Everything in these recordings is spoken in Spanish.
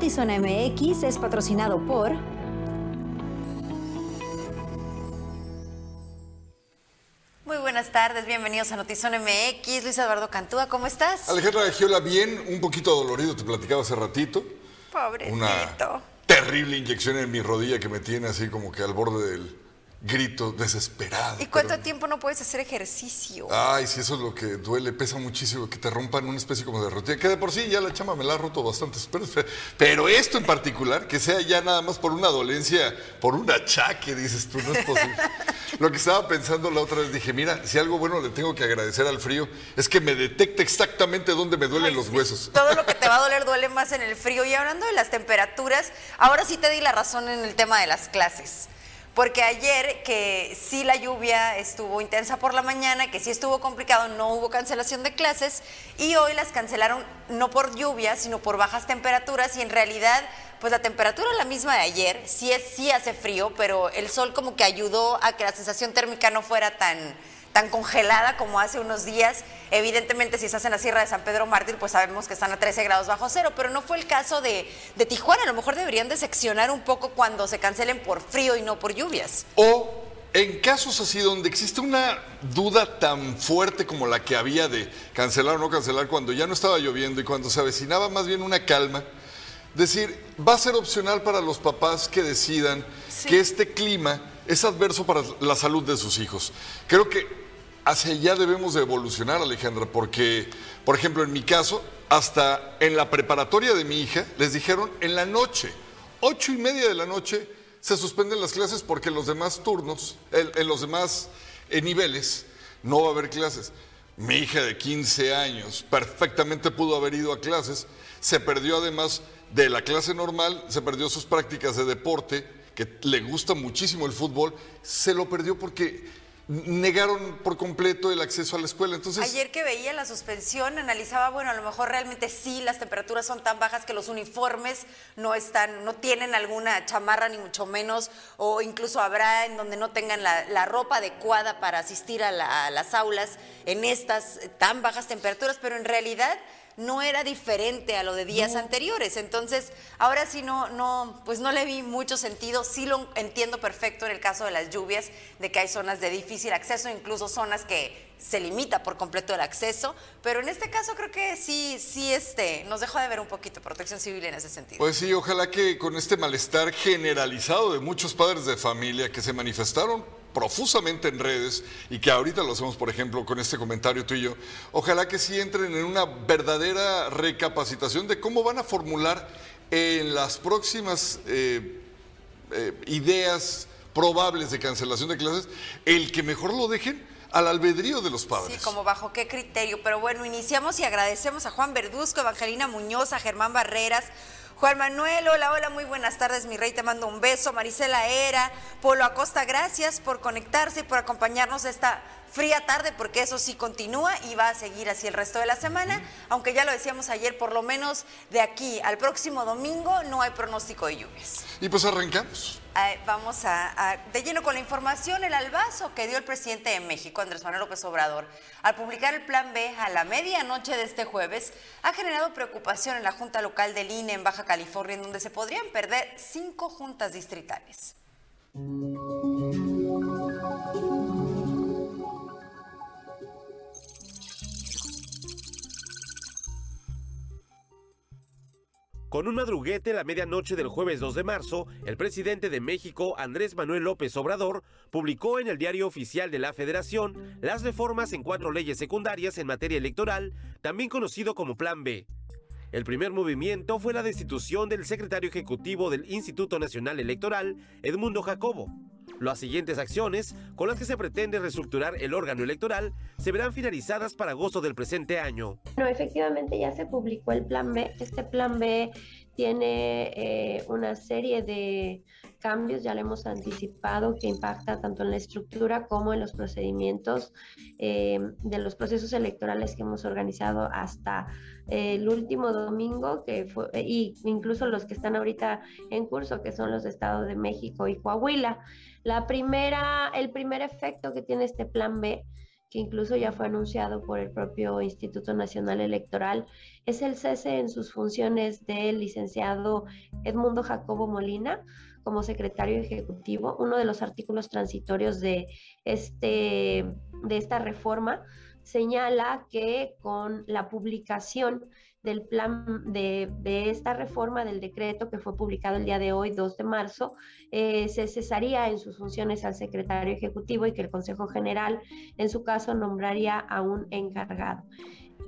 Notizona MX es patrocinado por... Muy buenas tardes, bienvenidos a Notizón MX. Luis Eduardo Cantúa, ¿cómo estás? Alejandra de Giola, bien, un poquito dolorido, te platicaba hace ratito. Pobrecito. Una terrible inyección en mi rodilla que me tiene así como que al borde del, grito desesperado. ¿Y cuánto tiempo no puedes hacer ejercicio? Ay, sí, eso es lo que duele, pesa muchísimo, que te rompan una especie como de rutina, que de por sí ya la chama me la ha roto bastante, pero esto en particular, que sea ya nada más por una dolencia, por un achaque, dices tú, no es posible. lo que estaba pensando la otra vez, dije, mira, si algo bueno le tengo que agradecer al frío, es que me detecta exactamente dónde me duelen los huesos. Todo lo que te va a doler duele más en el frío. Y hablando de las temperaturas, ahora sí te di la razón en el tema de las clases porque ayer que sí la lluvia estuvo intensa por la mañana, que sí estuvo complicado, no hubo cancelación de clases y hoy las cancelaron no por lluvia, sino por bajas temperaturas y en realidad pues la temperatura es la misma de ayer, sí, es, sí hace frío, pero el sol como que ayudó a que la sensación térmica no fuera tan tan congelada como hace unos días. Evidentemente, si estás en la Sierra de San Pedro Mártir, pues sabemos que están a 13 grados bajo cero, pero no fue el caso de, de Tijuana. A lo mejor deberían de seccionar un poco cuando se cancelen por frío y no por lluvias. O en casos así donde existe una duda tan fuerte como la que había de cancelar o no cancelar cuando ya no estaba lloviendo y cuando se avecinaba más bien una calma, decir, va a ser opcional para los papás que decidan que este clima es adverso para la salud de sus hijos. Creo que hacia allá debemos de evolucionar, Alejandra, porque, por ejemplo, en mi caso, hasta en la preparatoria de mi hija, les dijeron en la noche, ocho y media de la noche, se suspenden las clases porque en los demás turnos, en, los demás eh, niveles, no va a haber clases. Mi hija de 15 años perfectamente pudo haber ido a clases, se perdió además de la clase normal, se perdió sus prácticas de deporte, que le gusta muchísimo el fútbol, se lo perdió porque negaron por completo el acceso a la escuela. Entonces, Ayer que veía la suspensión, analizaba, bueno, a lo mejor realmente sí, las temperaturas son tan bajas que los uniformes no están, no tienen alguna chamarra ni mucho menos, o incluso habrá en donde no tengan la, ropa adecuada para asistir a las aulas en estas tan bajas temperaturas, pero en realidad no era diferente a lo de días anteriores. Entonces, ahora sí no, no, pues no le vi mucho sentido. Sí lo entiendo perfecto en el caso de las lluvias, de que hay zonas de difícil acceso, incluso zonas que se limita por completo el acceso, pero en este caso creo que sí, sí este, nos dejó de ver un poquito protección civil en ese sentido. Pues sí, ojalá que con este malestar generalizado de muchos padres de familia que se manifestaron profusamente en redes y que ahorita lo hacemos, por ejemplo, con este comentario tuyo, ojalá que sí entren en una verdadera recapacitación de cómo van a formular en las próximas eh, eh, ideas probables de cancelación de clases, el que mejor lo dejen al albedrío de los padres. Sí, como bajo qué criterio. Pero bueno, iniciamos y agradecemos a Juan Verduzco, Evangelina Muñoz, a Germán Barreras, Juan Manuel, hola, hola, muy buenas tardes, mi rey, te mando un beso. Marisela Era, Polo Acosta, gracias por conectarse y por acompañarnos esta fría tarde, porque eso sí continúa y va a seguir así el resto de la semana, aunque ya lo decíamos ayer, por lo menos de aquí al próximo domingo no hay pronóstico de lluvias. Y pues arrancamos. Vamos a, de lleno con la información, el albazo que dio el presidente de México, Andrés Manuel López Obrador, al publicar el plan B a la medianoche de este jueves, ha generado preocupación en la Junta Local del INE en Baja California, en donde se podrían perder cinco juntas distritales. Con un madruguete la medianoche del jueves 2 de marzo, el presidente de México, Andrés Manuel López Obrador, publicó en el diario oficial de la Federación las reformas en cuatro leyes secundarias en materia electoral, también conocido como Plan B. El primer movimiento fue la destitución del secretario ejecutivo del Instituto Nacional Electoral, Edmundo Jacobo. Las siguientes acciones, con las que se pretende reestructurar el órgano electoral, se verán finalizadas para agosto del presente año. Bueno, efectivamente ya se publicó el plan B. Este plan B tiene eh, una serie de cambios, ya lo hemos anticipado, que impacta tanto en la estructura como en los procedimientos eh, de los procesos electorales que hemos organizado hasta eh, el último domingo, que fue, y incluso los que están ahorita en curso, que son los de Estado de México y Coahuila. La primera, el primer efecto que tiene este plan B que incluso ya fue anunciado por el propio Instituto Nacional Electoral, es el cese en sus funciones del licenciado Edmundo Jacobo Molina como secretario ejecutivo. Uno de los artículos transitorios de, este, de esta reforma señala que con la publicación del plan de, esta reforma del decreto que fue publicado el día de hoy, 2 de marzo, eh, se cesaría en sus funciones al secretario ejecutivo y que el Consejo General, en su caso, nombraría a un encargado.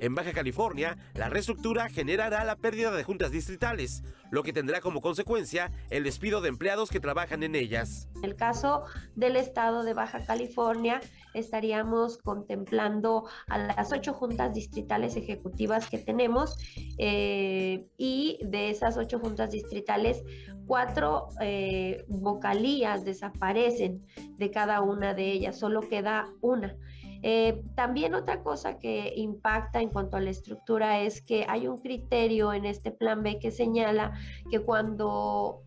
En Baja California, la reestructura generará la pérdida de juntas distritales, lo que tendrá como consecuencia el despido de empleados que trabajan en ellas. En el caso del estado de Baja California, estaríamos contemplando a las ocho juntas distritales ejecutivas que tenemos eh, y de esas ocho juntas distritales, cuatro eh, vocalías desaparecen de cada una de ellas, solo queda una. Eh, también otra cosa que impacta en cuanto a la estructura es que hay un criterio en este plan B que señala que cuando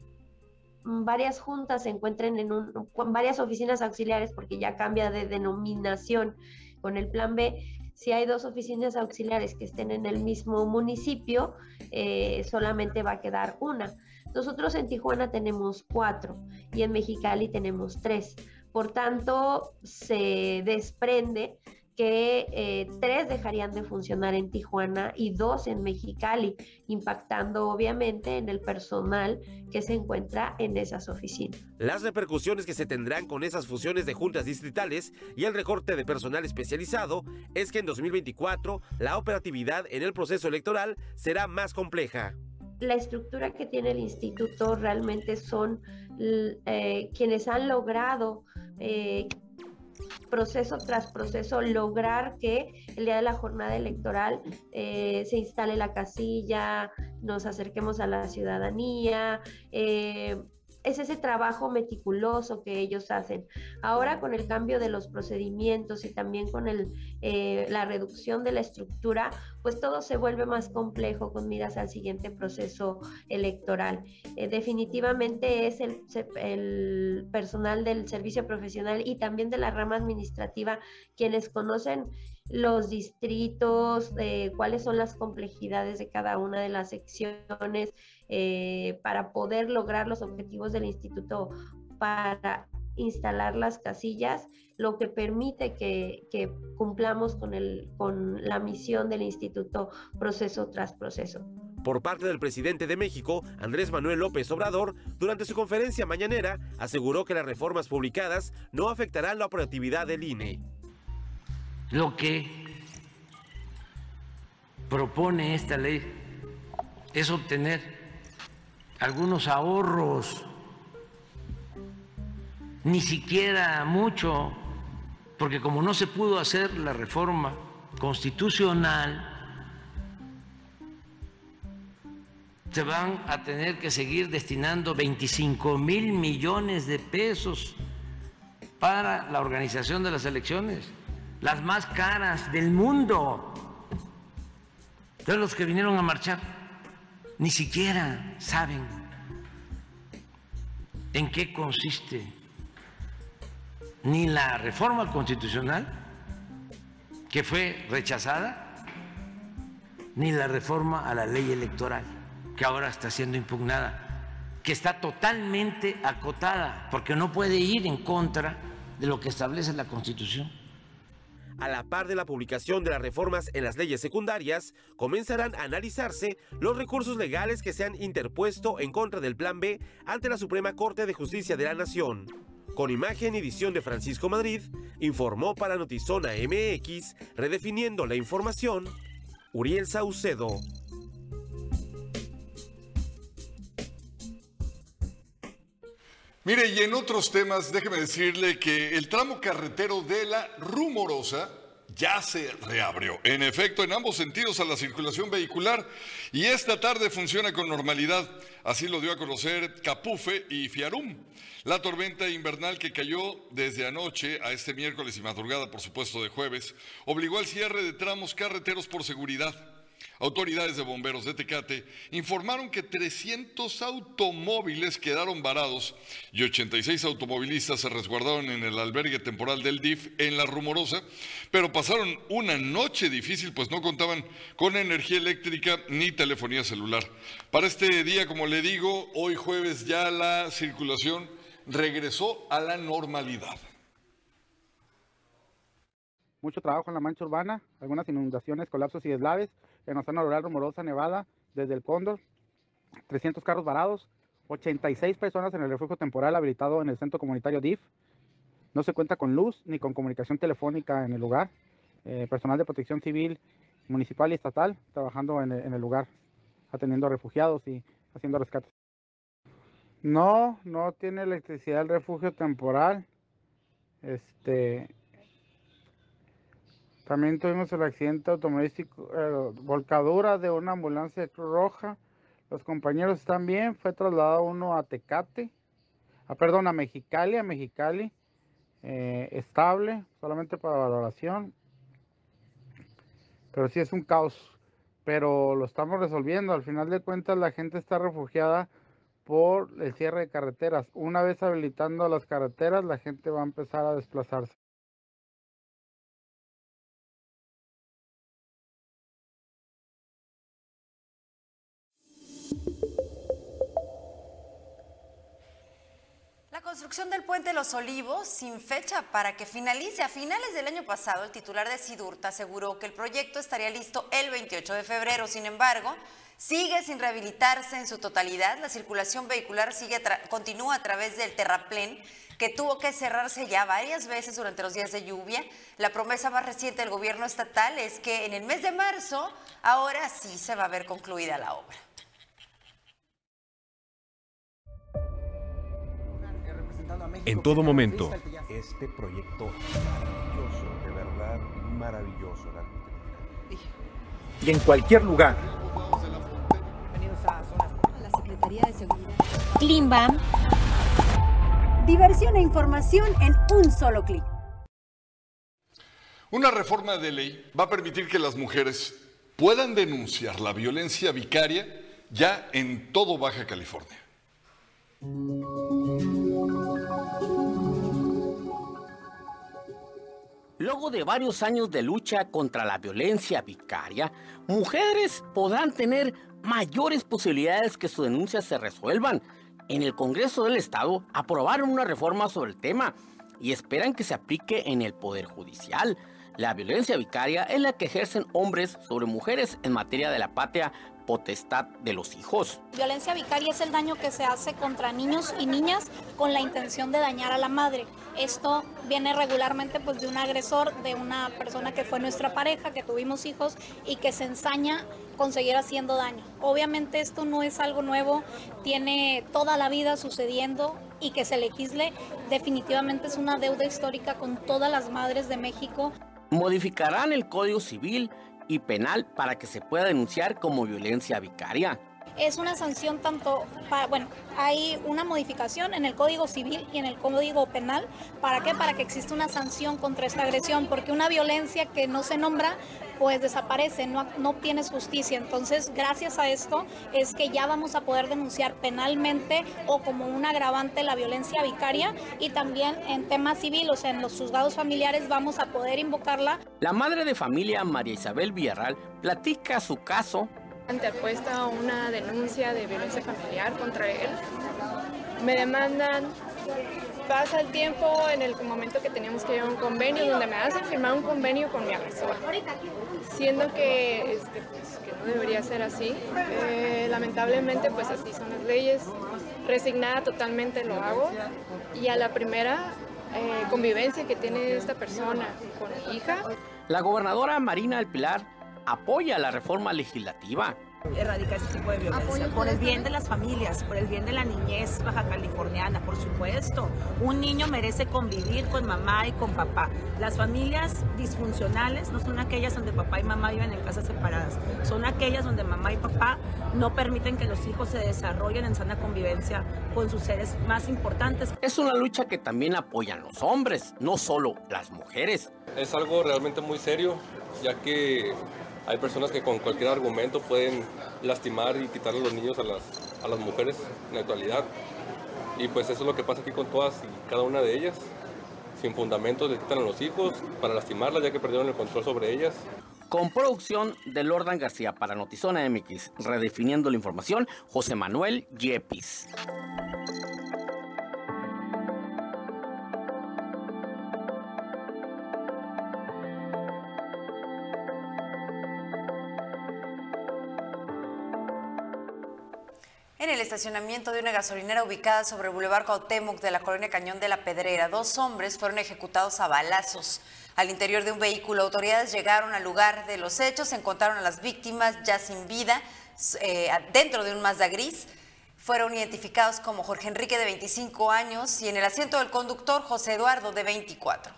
varias juntas se encuentren en un, varias oficinas auxiliares, porque ya cambia de denominación con el plan B, si hay dos oficinas auxiliares que estén en el mismo municipio, eh, solamente va a quedar una. Nosotros en Tijuana tenemos cuatro y en Mexicali tenemos tres. Por tanto, se desprende que eh, tres dejarían de funcionar en Tijuana y dos en Mexicali, impactando obviamente en el personal que se encuentra en esas oficinas. Las repercusiones que se tendrán con esas fusiones de juntas distritales y el recorte de personal especializado es que en 2024 la operatividad en el proceso electoral será más compleja la estructura que tiene el instituto realmente son eh, quienes han logrado eh, proceso tras proceso lograr que el día de la jornada electoral eh, se instale la casilla, nos acerquemos a la ciudadanía, es ese trabajo meticuloso que ellos hacen. Ahora con el cambio de los procedimientos y también con el, eh, la reducción de la estructura, pues todo se vuelve más complejo con miras al siguiente proceso electoral. Eh, definitivamente es el, el personal del servicio profesional y también de la rama administrativa quienes conocen los distritos, eh, cuáles son las complejidades de cada una de las secciones eh, para poder lograr los objetivos del instituto para instalar las casillas, lo que permite que, cumplamos con, el, con la misión del instituto proceso tras proceso. Por parte del presidente de México, Andrés Manuel López Obrador, durante su conferencia mañanera, aseguró que las reformas publicadas no afectarán la operatividad del INE lo que propone esta ley es obtener algunos ahorros, ni siquiera mucho, porque como no se pudo hacer la reforma constitucional, se van a tener que seguir destinando 25 mil millones de pesos para la organización de las elecciones las más caras del mundo. Todos los que vinieron a marchar ni siquiera saben en qué consiste ni la reforma constitucional que fue rechazada, ni la reforma a la ley electoral que ahora está siendo impugnada, que está totalmente acotada, porque no puede ir en contra de lo que establece la Constitución a la par de la publicación de las reformas en las leyes secundarias, comenzarán a analizarse los recursos legales que se han interpuesto en contra del Plan B ante la Suprema Corte de Justicia de la Nación. Con imagen y edición de Francisco Madrid, informó para Notizona MX, redefiniendo la información, Uriel Saucedo. Mire, y en otros temas, déjeme decirle que el tramo carretero de la Rumorosa ya se reabrió. En efecto, en ambos sentidos a la circulación vehicular y esta tarde funciona con normalidad. Así lo dio a conocer Capufe y Fiarum. La tormenta invernal que cayó desde anoche a este miércoles y madrugada, por supuesto, de jueves, obligó al cierre de tramos carreteros por seguridad. Autoridades de bomberos de Tecate informaron que 300 automóviles quedaron varados y 86 automovilistas se resguardaron en el albergue temporal del DIF en La Rumorosa, pero pasaron una noche difícil pues no contaban con energía eléctrica ni telefonía celular. Para este día, como le digo, hoy jueves ya la circulación regresó a la normalidad mucho trabajo en la mancha urbana, algunas inundaciones, colapsos y deslaves en la zona rural rumorosa, Nevada, desde el Cóndor, 300 carros varados, 86 personas en el refugio temporal habilitado en el centro comunitario DIF. No se cuenta con luz ni con comunicación telefónica en el lugar. Eh, personal de protección civil, municipal y estatal trabajando en el, en el lugar, atendiendo a refugiados y haciendo rescates. No, no tiene electricidad el refugio temporal. Este, también tuvimos el accidente automovilístico, eh, volcadura de una ambulancia roja. Los compañeros están bien. Fue trasladado uno a Tecate, a, ah, perdón, a Mexicali, a Mexicali, eh, estable, solamente para valoración. Pero sí es un caos, pero lo estamos resolviendo. Al final de cuentas, la gente está refugiada por el cierre de carreteras. Una vez habilitando las carreteras, la gente va a empezar a desplazarse. Construcción del puente Los Olivos sin fecha para que finalice. A finales del año pasado, el titular de Sidurta aseguró que el proyecto estaría listo el 28 de febrero. Sin embargo, sigue sin rehabilitarse en su totalidad. La circulación vehicular sigue continúa a través del terraplén que tuvo que cerrarse ya varias veces durante los días de lluvia. La promesa más reciente del gobierno estatal es que en el mes de marzo, ahora sí se va a ver concluida la obra. En todo momento. Este proyecto maravilloso, de verdad maravilloso. Y en cualquier lugar. La Secretaría de Seguridad. Klimbam. Diversión e información en un solo clic. Una reforma de ley va a permitir que las mujeres puedan denunciar la violencia vicaria ya en todo Baja California. Luego de varios años de lucha contra la violencia vicaria, mujeres podrán tener mayores posibilidades que sus denuncias se resuelvan. En el Congreso del Estado aprobaron una reforma sobre el tema y esperan que se aplique en el Poder Judicial. La violencia vicaria es la que ejercen hombres sobre mujeres en materia de la patria potestad de los hijos. Violencia vicaria es el daño que se hace contra niños y niñas con la intención de dañar a la madre. Esto viene regularmente pues de un agresor, de una persona que fue nuestra pareja, que tuvimos hijos y que se ensaña con seguir haciendo daño. Obviamente esto no es algo nuevo, tiene toda la vida sucediendo y que se legisle definitivamente es una deuda histórica con todas las madres de México. Modificarán el Código Civil y penal para que se pueda denunciar como violencia vicaria. Es una sanción tanto, para, bueno, hay una modificación en el Código Civil y en el Código Penal. ¿Para qué? Para que exista una sanción contra esta agresión, porque una violencia que no se nombra pues desaparece, no, no obtienes justicia. Entonces, gracias a esto es que ya vamos a poder denunciar penalmente o como un agravante la violencia vicaria y también en tema civil, o sea, en los juzgados familiares vamos a poder invocarla. La madre de familia María Isabel Villarral platica su caso. Interpuesta una denuncia de violencia familiar contra él. Me demandan pasa el tiempo en el momento que teníamos que llevar un convenio, donde me hacen firmar un convenio con mi agresor, siendo que, este, pues, que no debería ser así. Eh, lamentablemente, pues así son las leyes. Resignada totalmente lo hago y a la primera eh, convivencia que tiene esta persona con mi hija. La gobernadora Marina del Pilar apoya la reforma legislativa erradicar ese tipo de violencia. Por el bien de las familias, por el bien de la niñez baja californiana, por supuesto. Un niño merece convivir con mamá y con papá. Las familias disfuncionales no son aquellas donde papá y mamá viven en casas separadas, son aquellas donde mamá y papá no permiten que los hijos se desarrollen en sana convivencia con sus seres más importantes. Es una lucha que también apoyan los hombres, no solo las mujeres. Es algo realmente muy serio, ya que Hay personas que con cualquier argumento pueden lastimar y quitarle a los niños a las, a las mujeres en la actualidad. Y pues eso es lo que pasa aquí con todas y cada una de ellas. Sin fundamentos le quitan a los hijos para lastimarlas ya que perdieron el control sobre ellas. Con producción de Lordan García para Notizona MX, redefiniendo la información, José Manuel Yepis. En el estacionamiento de una gasolinera ubicada sobre el Boulevard Cuauhtémoc de la colonia Cañón de la Pedrera, dos hombres fueron ejecutados a balazos. Al interior de un vehículo, autoridades llegaron al lugar de los hechos, encontraron a las víctimas ya sin vida eh, dentro de un Mazda gris. Fueron identificados como Jorge Enrique de 25 años y en el asiento del conductor José Eduardo de 24.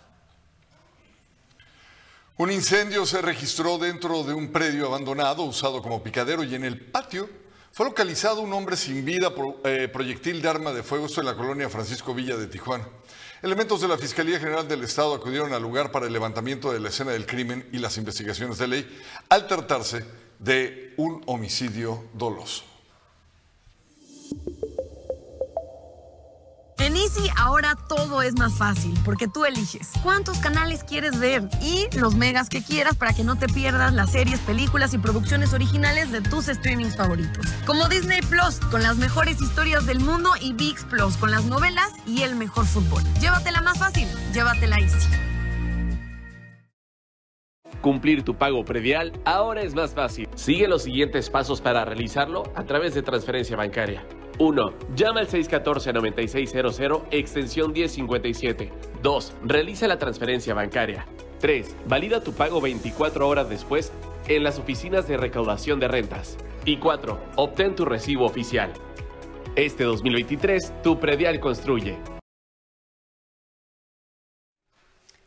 Un incendio se registró dentro de un predio abandonado usado como picadero y en el patio fue localizado un hombre sin vida por eh, proyectil de arma de fuego, en la colonia Francisco Villa de Tijuana. Elementos de la Fiscalía General del Estado acudieron al lugar para el levantamiento de la escena del crimen y las investigaciones de ley al tratarse de un homicidio doloso. En Easy ahora todo es más fácil porque tú eliges cuántos canales quieres ver y los megas que quieras para que no te pierdas las series, películas y producciones originales de tus streamings favoritos. Como Disney Plus con las mejores historias del mundo y VIX Plus con las novelas y el mejor fútbol. Llévatela más fácil, llévatela Easy. Cumplir tu pago predial ahora es más fácil. Sigue los siguientes pasos para realizarlo a través de transferencia bancaria. 1. Llama al 614-9600, extensión 1057. 2. Realiza la transferencia bancaria. 3. Valida tu pago 24 horas después en las oficinas de recaudación de rentas. Y 4. Obtén tu recibo oficial. Este 2023, tu predial construye.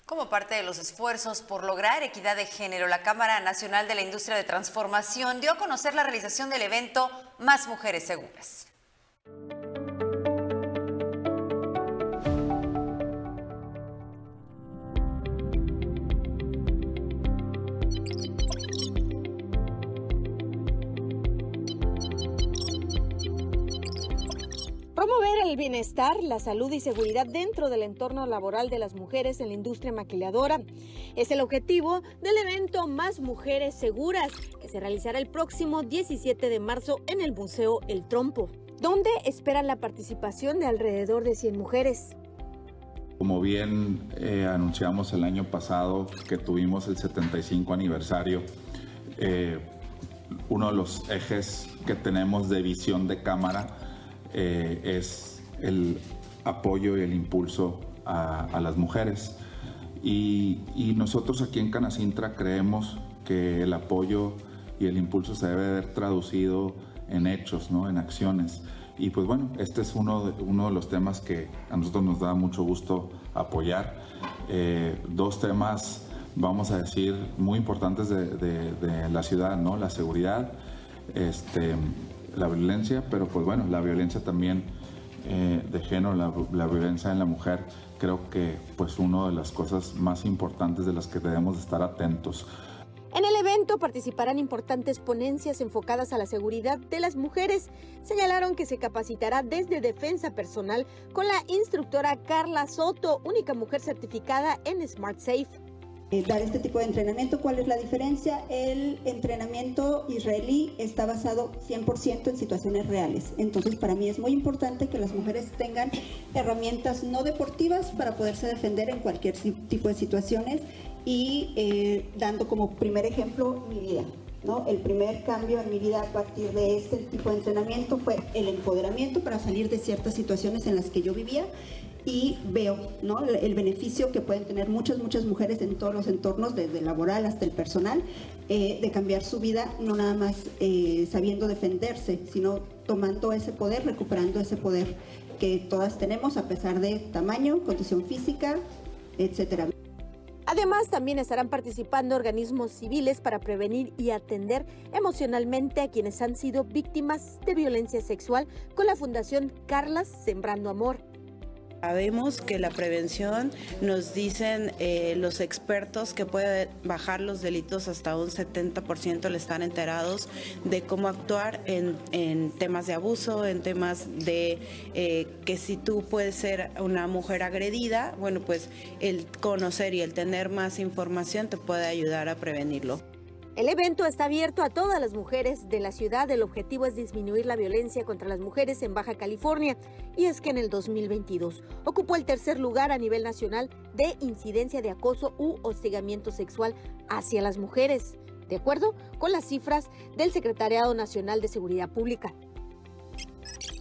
Como parte de los esfuerzos por lograr equidad de género, la Cámara Nacional de la Industria de Transformación dio a conocer la realización del evento Más Mujeres Seguras. Promover el bienestar, la salud y seguridad dentro del entorno laboral de las mujeres en la industria maquiladora. Es el objetivo del evento Más Mujeres Seguras, que se realizará el próximo 17 de marzo en el Museo El Trompo, donde esperan la participación de alrededor de 100 mujeres. Como bien eh, anunciamos el año pasado que tuvimos el 75 aniversario, eh, uno de los ejes que tenemos de visión de cámara eh, es el apoyo y el impulso a, las mujeres. Y, nosotros aquí en Canacintra creemos que el apoyo y el impulso se debe haber traducido en hechos, ¿no? en acciones. Y pues bueno, este es uno de, uno de los temas que a nosotros nos da mucho gusto apoyar. Eh, dos temas, vamos a decir, muy importantes de, la ciudad, ¿no? La seguridad, este, la violencia, pero pues bueno, la violencia también eh, de género, la, violencia en la mujer, creo que pues una de las cosas más importantes de las que debemos estar atentos. En el evento participarán importantes ponencias enfocadas a la seguridad de las mujeres. Señalaron que se capacitará desde defensa personal con la instructora Carla Soto, única mujer certificada en Smart Safe. Eh, dar este tipo de entrenamiento. ¿Cuál es la diferencia? El entrenamiento israelí está basado 100% en situaciones reales. Entonces, para mí es muy importante que las mujeres tengan herramientas no deportivas para poderse defender en cualquier tipo de situaciones y eh, dando como primer ejemplo mi vida. ¿no? El primer cambio en mi vida a partir de este tipo de entrenamiento fue el empoderamiento para salir de ciertas situaciones en las que yo vivía y veo ¿no? el beneficio que pueden tener muchas, muchas mujeres en todos los entornos, desde el laboral hasta el personal, eh, de cambiar su vida, no nada más eh, sabiendo defenderse, sino tomando ese poder, recuperando ese poder que todas tenemos a pesar de tamaño, condición física, etcétera. Además, también estarán participando organismos civiles para prevenir y atender emocionalmente a quienes han sido víctimas de violencia sexual con la Fundación Carlas Sembrando Amor. Sabemos que la prevención nos dicen eh, los expertos que puede bajar los delitos hasta un 70% al estar enterados de cómo actuar en, en temas de abuso, en temas de eh, que si tú puedes ser una mujer agredida, bueno, pues el conocer y el tener más información te puede ayudar a prevenirlo. El evento está abierto a todas las mujeres de la ciudad. El objetivo es disminuir la violencia contra las mujeres en Baja California. Y es que en el 2022 ocupó el tercer lugar a nivel nacional de incidencia de acoso u hostigamiento sexual hacia las mujeres, de acuerdo con las cifras del Secretariado Nacional de Seguridad Pública.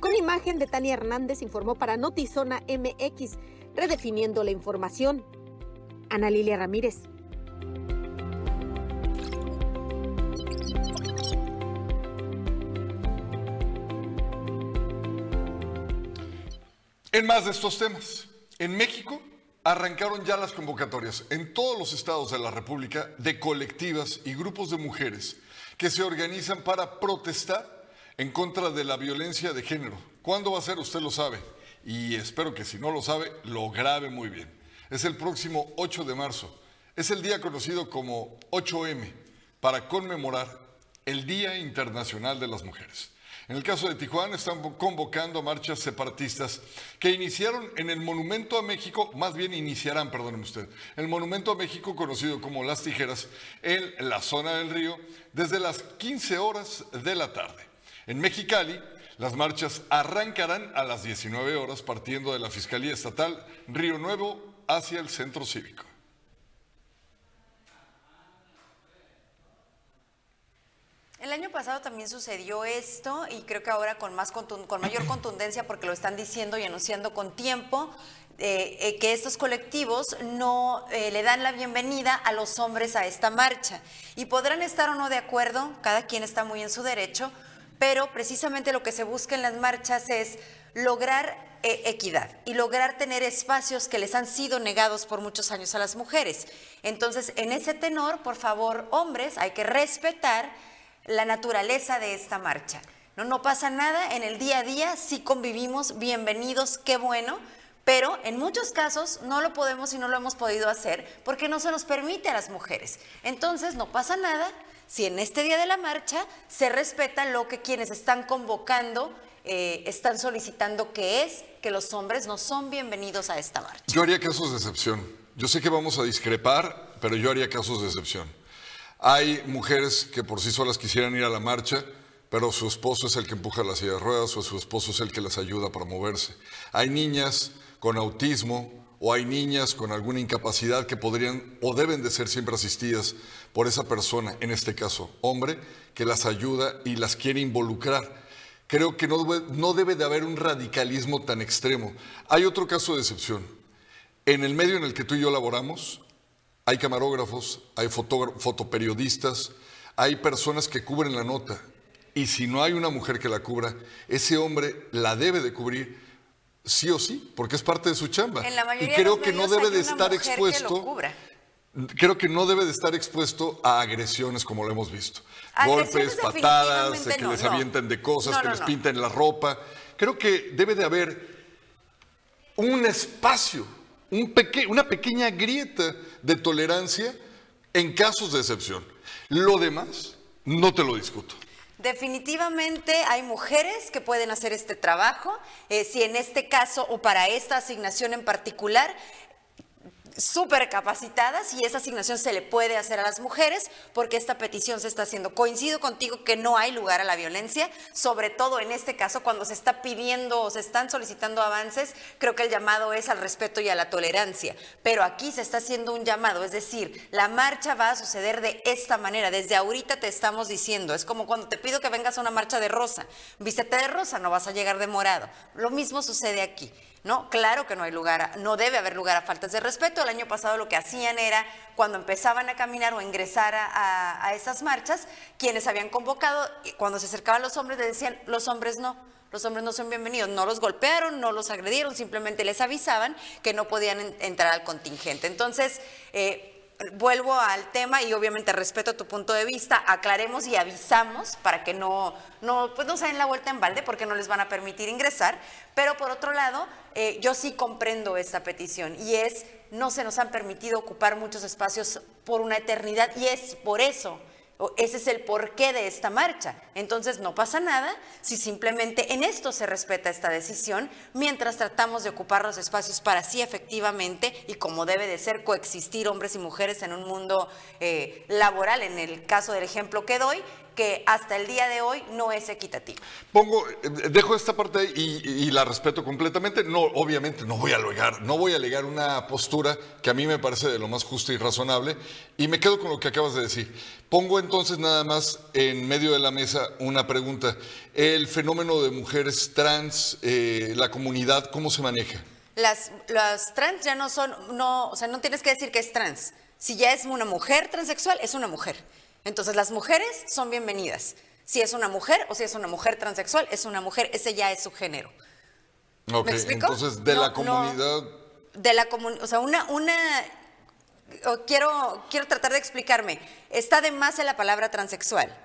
Con imagen de Tania Hernández informó para Notizona MX, redefiniendo la información. Ana Lilia Ramírez. En más de estos temas, en México arrancaron ya las convocatorias en todos los estados de la República de colectivas y grupos de mujeres que se organizan para protestar en contra de la violencia de género. ¿Cuándo va a ser? Usted lo sabe. Y espero que si no lo sabe, lo grabe muy bien. Es el próximo 8 de marzo. Es el día conocido como 8M para conmemorar el Día Internacional de las Mujeres. En el caso de Tijuana están convocando marchas separatistas que iniciaron en el Monumento a México, más bien iniciarán, perdóneme usted, el Monumento a México conocido como Las Tijeras, en la zona del río, desde las 15 horas de la tarde. En Mexicali, las marchas arrancarán a las 19 horas partiendo de la Fiscalía Estatal Río Nuevo hacia el Centro Cívico. El año pasado también sucedió esto y creo que ahora con, más con mayor contundencia porque lo están diciendo y anunciando con tiempo. Eh, eh, que estos colectivos no eh, le dan la bienvenida a los hombres a esta marcha. Y podrán estar o no de acuerdo, cada quien está muy en su derecho, pero precisamente lo que se busca en las marchas es lograr equidad y lograr tener espacios que les han sido negados por muchos años a las mujeres. Entonces, en ese tenor, por favor, hombres, hay que respetar la naturaleza de esta marcha. No, no pasa nada, en el día a día sí convivimos, bienvenidos, qué bueno, pero en muchos casos no lo podemos y no lo hemos podido hacer porque no se nos permite a las mujeres. Entonces no pasa nada si en este día de la marcha se respeta lo que quienes están convocando eh, están solicitando que es que los hombres no son bienvenidos a esta marcha. Yo haría casos de excepción. Yo sé que vamos a discrepar, pero yo haría casos de excepción. Hay mujeres que por sí solas quisieran ir a la marcha, pero su esposo es el que empuja la silla de ruedas o su esposo es el que las ayuda para moverse. Hay niñas con autismo o hay niñas con alguna incapacidad que podrían o deben de ser siempre asistidas por esa persona, en este caso hombre, que las ayuda y las quiere involucrar. Creo que no no debe de haber un radicalismo tan extremo. Hay otro caso de excepción. En el medio en el que tú y yo laboramos, hay camarógrafos, hay fotoperiodistas, hay personas que cubren la nota. Y si no hay una mujer que la cubra, ese hombre la debe de cubrir sí o sí, porque es parte de su chamba. y creo que no debe de estar expuesto. Creo que no debe de estar expuesto a agresiones como lo hemos visto. Golpes, patadas, que les avienten de cosas, que les pinten la ropa. Creo que debe de haber un espacio, un una pequeña grieta de tolerancia en casos de excepción. Lo demás, no te lo discuto. Definitivamente hay mujeres que pueden hacer este trabajo. Eh, si en este caso o para esta asignación en particular súper capacitadas y esa asignación se le puede hacer a las mujeres porque esta petición se está haciendo. Coincido contigo que no hay lugar a la violencia, sobre todo en este caso cuando se está pidiendo o se están solicitando avances, creo que el llamado es al respeto y a la tolerancia, pero aquí se está haciendo un llamado, es decir, la marcha va a suceder de esta manera, desde ahorita te estamos diciendo, es como cuando te pido que vengas a una marcha de rosa, vístete de rosa, no vas a llegar de morado, lo mismo sucede aquí. ¿No? Claro que no hay lugar, no debe haber lugar a faltas de respeto. El año pasado lo que hacían era, cuando empezaban a caminar o ingresar a, esas marchas, quienes habían convocado, cuando se acercaban los hombres, le decían, los hombres no, los hombres no son bienvenidos. No los golpearon, no los agredieron, simplemente les avisaban que no podían entrar al contingente. Entonces, eh, vuelvo al tema y obviamente respeto tu punto de vista, aclaremos y avisamos para que no, no, pues no se den la vuelta en balde porque no les van a permitir ingresar, pero por otro lado, eh, yo sí comprendo esta petición y es, no se nos han permitido ocupar muchos espacios por una eternidad y es por eso ese es el porqué de esta marcha. Entonces no pasa nada si simplemente en esto se respeta esta decisión, mientras tratamos de ocupar los espacios para sí efectivamente y como debe de ser coexistir hombres y mujeres en un mundo eh, laboral, en el caso del ejemplo que doy, que hasta el día de hoy no es equitativo. Pongo, eh, dejo esta parte y, la respeto completamente. No, obviamente no voy a alegar, no voy a alegar una postura que a mí me parece de lo más justa y razonable. Y me quedo con lo que acabas de decir. Pongo entonces nada más en medio de la mesa una pregunta. El fenómeno de mujeres trans, eh, la comunidad, ¿cómo se maneja? Las, las trans ya no son, no, o sea, no tienes que decir que es trans. Si ya es una mujer transexual, es una mujer. Entonces las mujeres son bienvenidas. Si es una mujer o si es una mujer transexual, es una mujer, ese ya es su género. ¿Me explico? Entonces, de la comunidad... de la comunidad, o sea, una, una quiero, quiero tratar de explicarme. Está de más en la palabra transexual.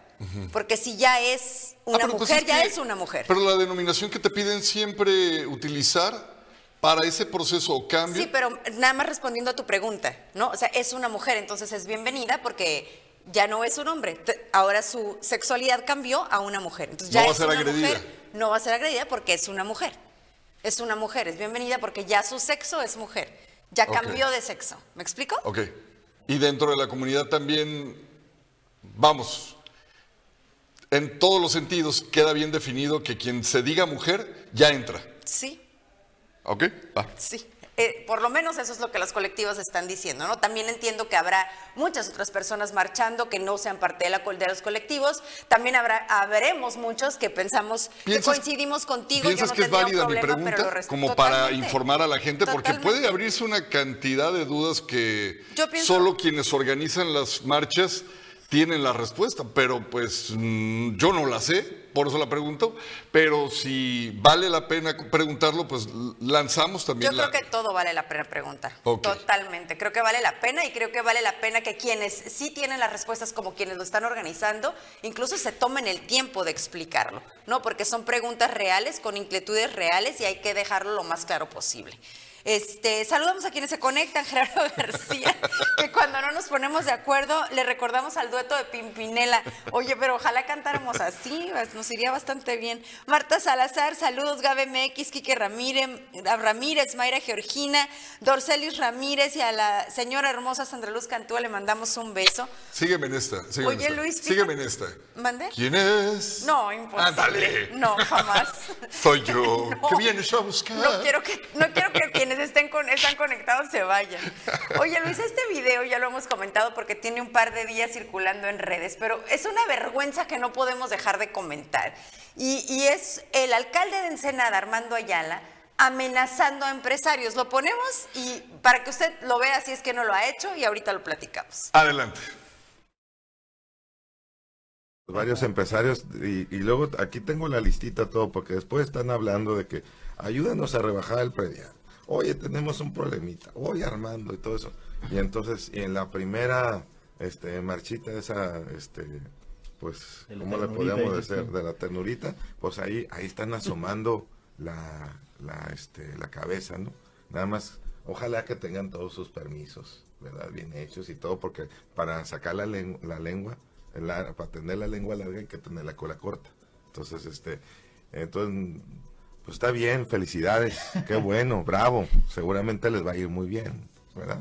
Porque si ya es ah, una mujer, ya es una mujer. Pero la denominación que te piden siempre utilizar para ese proceso o cambio. Sí, pero nada más respondiendo a tu pregunta, ¿no? O sea, es una mujer, entonces es bienvenida porque ya no es un hombre. Ahora su sexualidad cambió a una mujer. Entonces ya no va a ser agredida. no va a ser agredida porque es una mujer. Es una mujer, es bienvenida porque ya su sexo es mujer. Ya cambió de sexo. ¿Me explico? Ok. Y dentro de la comunidad también, vamos, en todos los sentidos queda bien definido que quien se diga mujer ya entra. Sí. ¿Ok? Va. Sí. Eh, por lo menos eso es lo que las colectivas están diciendo, ¿no? También entiendo que habrá muchas otras personas marchando que no sean parte de, la, de los colectivos. También habrá, habremos muchos que pensamos que coincidimos contigo. ¿Piensas que es válida mi pregunta como para informar a la gente? Porque puede abrirse una cantidad de dudas que solo quienes organizan las marchas tienen la respuesta, pero pues mm, yo no la sé, por eso la pregunto, pero si vale la pena preguntarlo, pues lanzamos también. Yo creo que todo vale la pena preguntar, totalmente, creo que vale la pena y creo que vale la pena que quienes sí tienen las respuestas como quienes lo están organizando, incluso se tomen el tiempo de explicarlo, ¿no? Porque son preguntas reales, con inquietudes reales y hay que dejarlo lo más claro posible. Este, saludamos a quienes se conectan, Gerardo García, que cuando no nos ponemos de acuerdo le recordamos al dueto de Pimpinela. Oye, pero ojalá cantáramos así, nos iría bastante bien. Marta Salazar, saludos, Gabe MX, Quique Ramírez, Ramírez, Mayra Georgina, Dorcelis Ramírez y a la señora hermosa Sandra Luz Cantúa le mandamos un beso. Sígueme en esta. Sígueme Oye, en Luis, sígueme en esta. ¿Mande? ¿Quién es? No, imposible. No, jamás. Soy yo. ¿Qué vienes a buscar? No quiero que, no quiero que quienes estén con, están conectados se vayan. Oye, Luis, este video ya lo hemos comentado porque tiene un par de días circulando en redes, pero es una vergüenza que no podemos dejar de comentar. Y, y es el alcalde de Ensenada, Armando Ayala, amenazando a empresarios. Lo ponemos y para que usted lo vea si es que no lo ha hecho y ahorita lo platicamos. Adelante varios empresarios y, luego aquí tengo la listita todo porque después están hablando de que ayúdanos a rebajar el predial oye, tenemos un problemita, oye, Armando y todo eso. Y entonces, y en la primera este, marchita esa, este, pues, ¿cómo le podríamos decir? De la ternurita, pues ahí, ahí están asomando la, la, este, la cabeza, ¿no? Nada más, ojalá que tengan todos sus permisos, ¿verdad? Bien hechos y todo, porque para sacar la, la lengua, para tener la lengua larga hay que tener la cola corta. Entonces, este, entonces pues está bien, felicidades, qué bueno, bravo, seguramente les va a ir muy bien, ¿verdad?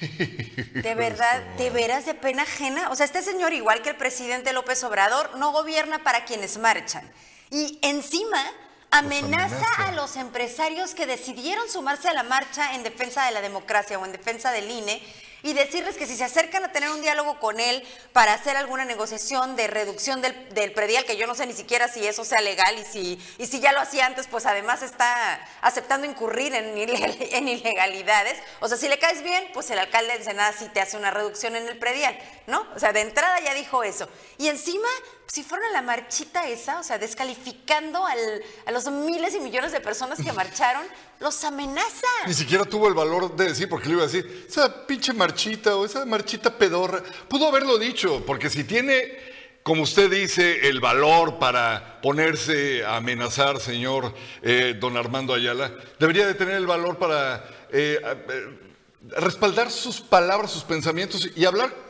De verdad, ¿te verás de pena ajena? O sea, este señor, igual que el presidente López Obrador, no gobierna para quienes marchan. Y encima amenaza, a los empresarios que decidieron sumarse a la marcha en defensa de la democracia o en defensa del INE y decirles que si se acercan a tener un diálogo con él para hacer alguna negociación de reducción del, del, predial, que yo no sé ni siquiera si eso sea legal y si, y si ya lo hacía antes, pues además está aceptando incurrir en, en ilegalidades. O sea, si le caes bien, pues el alcalde de Ensenada sí te hace una reducción en el predial, ¿no? O sea, de entrada ya dijo eso. Y encima si fueron a la marchita esa, o sea, descalificando a los miles y millones de personas que marcharon, los amenaza. Ni siquiera tuvo el valor de decir, porque le iba a decir, esa pinche marchita o esa marchita pedorra. Pudo haberlo dicho, porque si tiene, como usted dice, el valor para ponerse a amenazar, señor eh, don Armando Ayala, debería de tener el valor para eh, eh, respaldar sus palabras, sus pensamientos y hablar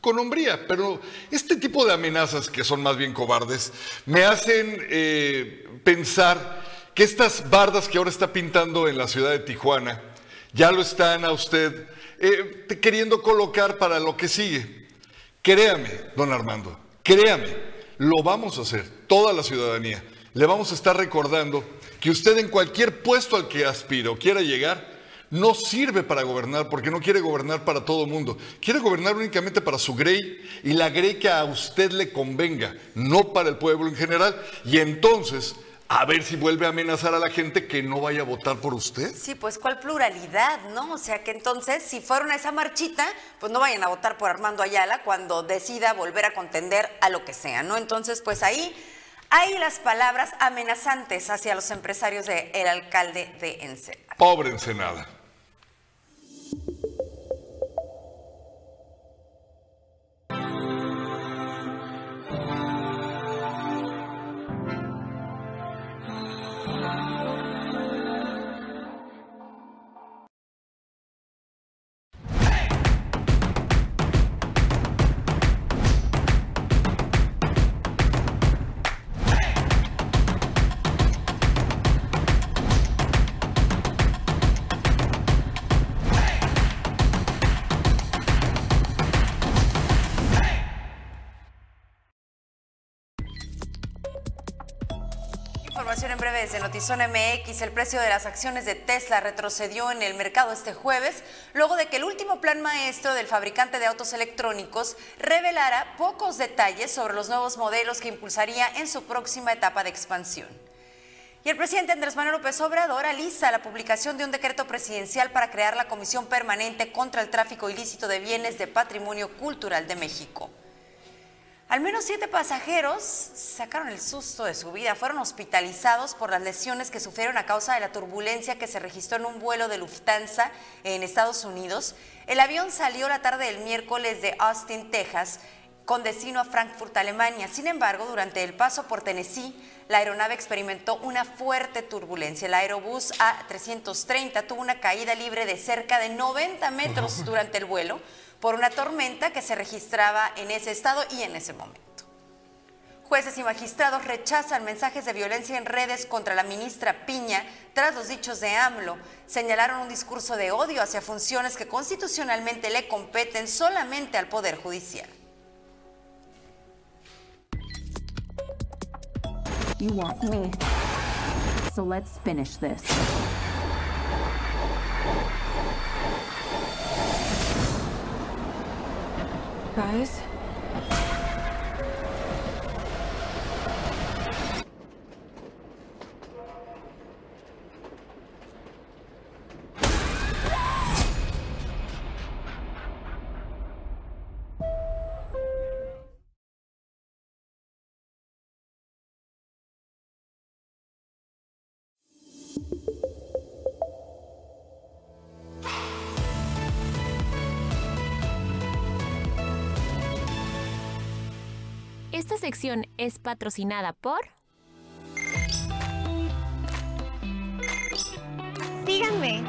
con hombría, pero este tipo de amenazas, que son más bien cobardes, me hacen eh, pensar que estas bardas que ahora está pintando en la ciudad de Tijuana, ya lo están a usted eh, queriendo colocar para lo que sigue. Créame, don Armando, créame, lo vamos a hacer, toda la ciudadanía. Le vamos a estar recordando que usted en cualquier puesto al que aspire o quiera llegar, no sirve para gobernar porque no quiere gobernar para todo el mundo. Quiere gobernar únicamente para su Grey y la Grey que a usted le convenga, no para el pueblo en general. Y entonces, a ver si vuelve a amenazar a la gente que no vaya a votar por usted. Sí, pues cuál pluralidad, ¿no? O sea que entonces, si fueron a esa marchita, pues no vayan a votar por Armando Ayala cuando decida volver a contender a lo que sea, ¿no? Entonces, pues ahí hay las palabras amenazantes hacia los empresarios del alcalde de Ensenada. Pobre Ensenada. Desde Notizón MX, el precio de las acciones de Tesla retrocedió en el mercado este jueves, luego de que el último plan maestro del fabricante de autos electrónicos revelara pocos detalles sobre los nuevos modelos que impulsaría en su próxima etapa de expansión. Y el presidente Andrés Manuel López Obrador alisa la publicación de un decreto presidencial para crear la Comisión Permanente contra el Tráfico Ilícito de Bienes de Patrimonio Cultural de México. Al menos siete pasajeros sacaron el susto de su vida. Fueron hospitalizados por las lesiones que sufrieron a causa de la turbulencia que se registró en un vuelo de Lufthansa en Estados Unidos. El avión salió la tarde del miércoles de Austin, Texas, con destino a Frankfurt, Alemania. Sin embargo, durante el paso por Tennessee, la aeronave experimentó una fuerte turbulencia. El Aerobús A330 tuvo una caída libre de cerca de 90 metros durante el vuelo por una tormenta que se registraba en ese estado y en ese momento. Jueces y magistrados rechazan mensajes de violencia en redes contra la ministra Piña tras los dichos de AMLO. Señalaron un discurso de odio hacia funciones que constitucionalmente le competen solamente al Poder Judicial. You want me. So let's finish this. Guys? Sección es patrocinada por... Síganme.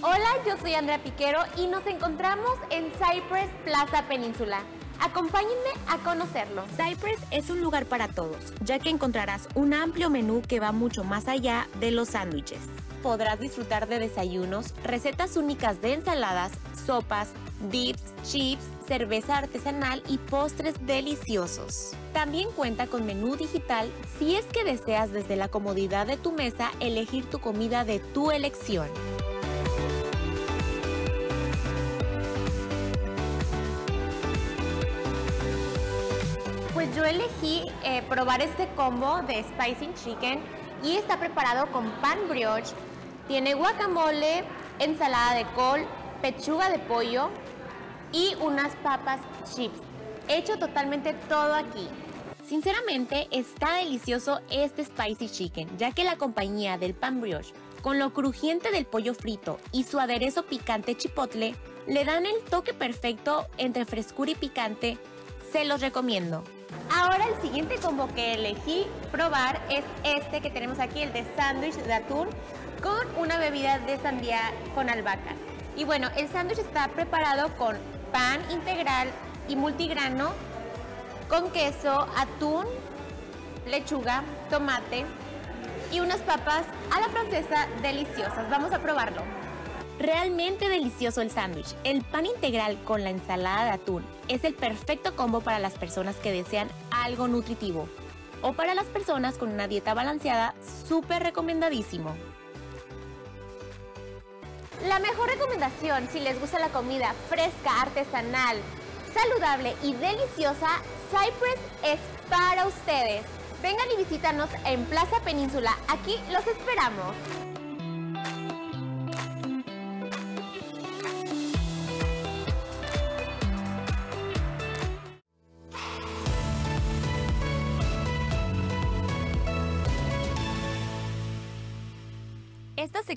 Hola, yo soy Andrea Piquero y nos encontramos en Cypress Plaza Península. Acompáñenme a conocerlo. Cypress es un lugar para todos, ya que encontrarás un amplio menú que va mucho más allá de los sándwiches. Podrás disfrutar de desayunos, recetas únicas de ensaladas, sopas, dips, chips, cerveza artesanal y postres deliciosos. También cuenta con menú digital si es que deseas desde la comodidad de tu mesa elegir tu comida de tu elección. Pues yo elegí eh, probar este combo de Spicy Chicken y está preparado con pan brioche, tiene guacamole, ensalada de col, pechuga de pollo, y unas papas chips. hecho totalmente todo aquí. Sinceramente, está delicioso este spicy chicken, ya que la compañía del pan brioche, con lo crujiente del pollo frito y su aderezo picante chipotle, le dan el toque perfecto entre frescura y picante. Se los recomiendo. Ahora el siguiente combo que elegí probar es este que tenemos aquí, el de sándwich de atún con una bebida de sandía con albahaca. Y bueno, el sándwich está preparado con pan integral y multigrano, con queso, atún, lechuga, tomate y unas papas a la francesa deliciosas. Vamos a probarlo. Realmente delicioso el sándwich. El pan integral con la ensalada de atún es el perfecto combo para las personas que desean algo nutritivo o para las personas con una dieta balanceada, súper recomendadísimo. La mejor recomendación si les gusta la comida fresca, artesanal, saludable y deliciosa, Cypress es para ustedes. Vengan y visítanos en Plaza Península. Aquí los esperamos.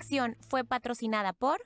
Sección fue patrocinada por...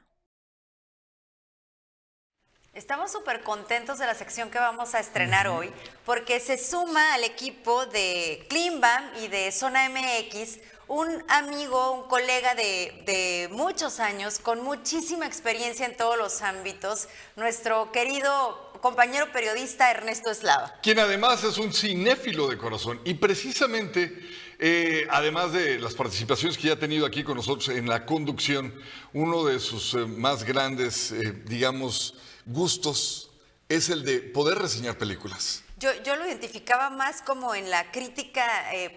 Estamos súper contentos de la sección que vamos a estrenar hoy porque se suma al equipo de Climbam y de Zona MX un amigo, un colega de, de, muchos años con muchísima experiencia en todos los ámbitos, nuestro querido compañero periodista Ernesto Eslava. Quien además es un cinéfilo de corazón y precisamente eh, además de las participaciones que ya ha tenido aquí con nosotros en la conducción, uno de sus eh, más grandes, eh, digamos, gustos es el de poder reseñar películas. Yo, yo, lo identificaba más como en la crítica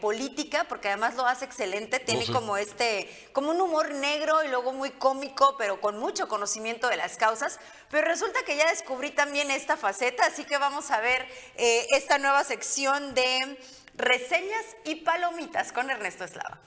política, porque además lo hace excelente, tiene como este, como un humor negro y luego muy cómico, pero con mucho conocimiento de las causas. Pero resulta que ya descubrí también esta faceta, así que vamos a ver esta nueva sección de Reseñas y palomitas con Ernesto Eslava.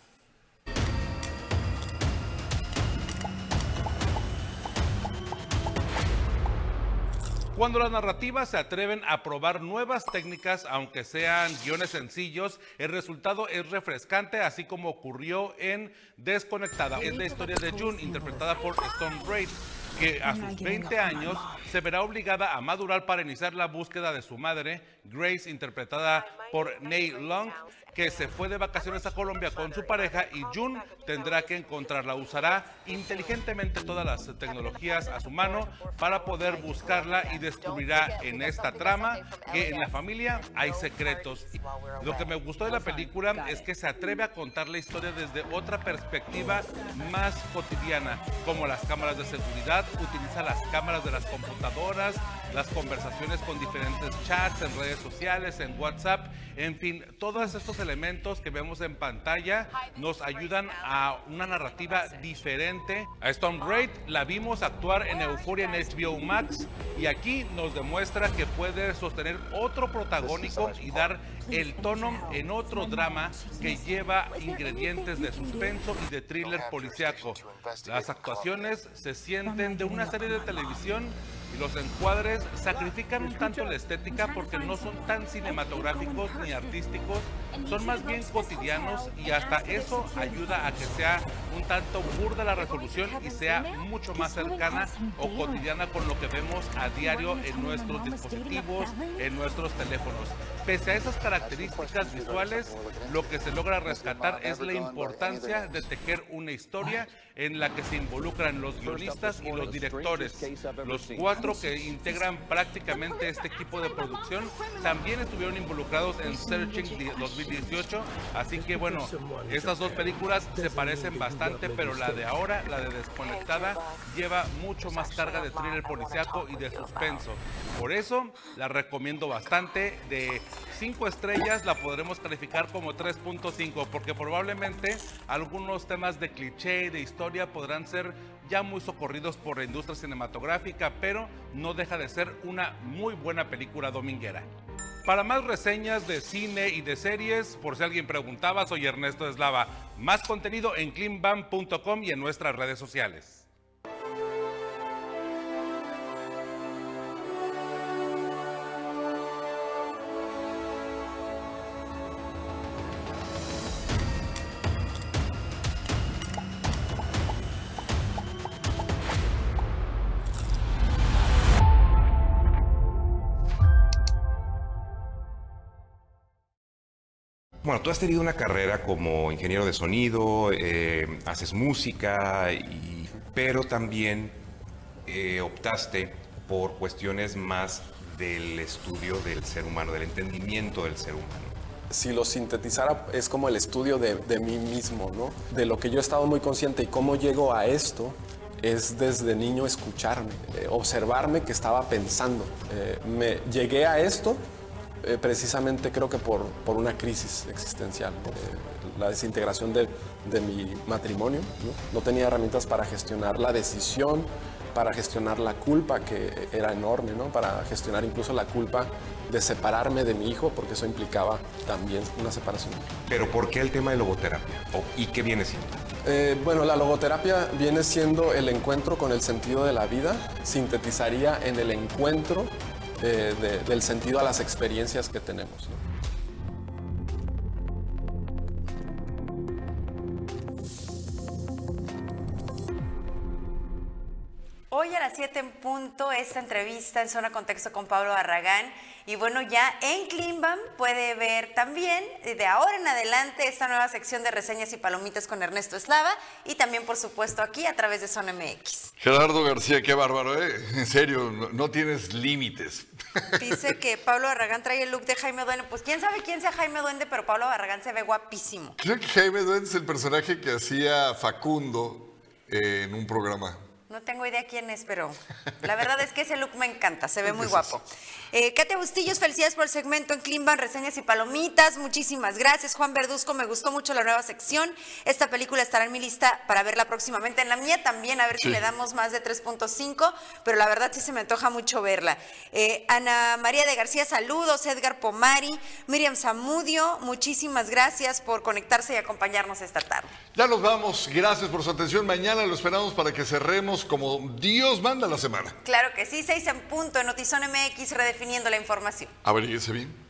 Cuando las narrativas se atreven a probar nuevas técnicas, aunque sean guiones sencillos, el resultado es refrescante, así como ocurrió en Desconectada. Es la historia de June, interpretada por Stone Braid que a sus 20 años se verá obligada a madurar para iniciar la búsqueda de su madre, Grace, interpretada por Neil Long, que se fue de vacaciones a Colombia con su pareja y June tendrá que encontrarla. Usará inteligentemente todas las tecnologías a su mano para poder buscarla y descubrirá en esta trama que en la familia hay secretos. Lo que me gustó de la película es que se atreve a contar la historia desde otra perspectiva más cotidiana, como las cámaras de seguridad, utiliza las cámaras de las computadoras, las conversaciones con diferentes chats en redes sociales, en WhatsApp, en fin, todos estos elementos que vemos en pantalla nos ayudan a una narrativa diferente. A Stone Braid la vimos actuar en Euphoria en HBO Max y aquí nos demuestra que puede sostener otro protagónico y dar el tono en otro drama que lleva ingredientes de suspenso y de thriller policiaco. Las actuaciones se sienten de una serie de televisión y los encuadres sacrifican un tanto la estética porque no son tan cinematográficos ni artísticos, son más bien cotidianos y hasta eso ayuda a que sea un tanto burda la resolución y sea mucho más cercana o cotidiana con lo que vemos a diario en nuestros dispositivos, en nuestros teléfonos. Pese a esas características visuales, lo que se logra rescatar es la importancia de tejer una historia en la que se involucran los guionistas y los directores. Los cuatro que integran prácticamente este equipo de producción también estuvieron involucrados en Searching 2018, así que bueno, estas dos películas se parecen bastante, pero la de ahora, la de Desconectada, lleva mucho más carga de thriller policiaco y de suspenso. Por eso la recomiendo bastante. De 5 estrellas la podremos calificar como 3.5, porque probablemente algunos temas de cliché, de historia, podrán ser ya muy socorridos por la industria cinematográfica, pero no deja de ser una muy buena película dominguera. Para más reseñas de cine y de series, por si alguien preguntaba, soy Ernesto Eslava. Más contenido en cleanbam.com y en nuestras redes sociales. Bueno, tú has tenido una carrera como ingeniero de sonido, eh, haces música, pero también eh, optaste por cuestiones más del estudio del ser humano, del entendimiento del ser humano. Si lo sintetizara, es como el estudio de, de mí mismo, ¿no? De lo que yo he estado muy consciente y cómo llego a esto es desde niño escucharme, eh, observarme que estaba pensando. Eh, me llegué a esto eh, precisamente creo que por, por una crisis existencial, la desintegración de, de mi matrimonio. ¿no? no tenía herramientas para gestionar la decisión, para gestionar la culpa, que era enorme, ¿no? para gestionar incluso la culpa de separarme de mi hijo, porque eso implicaba también una separación. Pero ¿por qué el tema de logoterapia? ¿O, ¿Y qué viene siendo? Eh, bueno, la logoterapia viene siendo el encuentro con el sentido de la vida, sintetizaría en el encuentro de, del sentido a las experiencias que tenemos. Hoy a las 7 en punto, esta entrevista en Zona Contexto con Pablo Barragán. Y bueno, ya en Climbam puede ver también de ahora en adelante esta nueva sección de reseñas y palomitas con Ernesto Eslava y también, por supuesto, aquí a través de Zona MX. Gerardo García, qué bárbaro, ¿eh? En serio, no, no tienes límites. Dice que Pablo Barragán trae el look de Jaime Duende. Pues quién sabe quién sea Jaime Duende, pero Pablo Barragán se ve guapísimo. Creo que Jaime Duende es el personaje que hacía Facundo eh, en un programa. No tengo idea quién es, pero la verdad es que ese look me encanta, se ve muy guapo. Eh, Katia Bustillos, felicidades por el segmento en Climban, reseñas y palomitas. Muchísimas gracias. Juan Verduzco, me gustó mucho la nueva sección. Esta película estará en mi lista para verla próximamente. En la mía también, a ver si le damos más de 3.5, pero la verdad sí se me antoja mucho verla. Eh, Ana María de García, saludos. Edgar Pomari, Miriam Zamudio, muchísimas gracias por conectarse y acompañarnos esta tarde. Ya nos vamos. Gracias por su atención. Mañana lo esperamos para que cerremos como Dios manda la semana. Claro que sí, seis en punto en Notizón MX redefiniendo la información. Averíguese bien.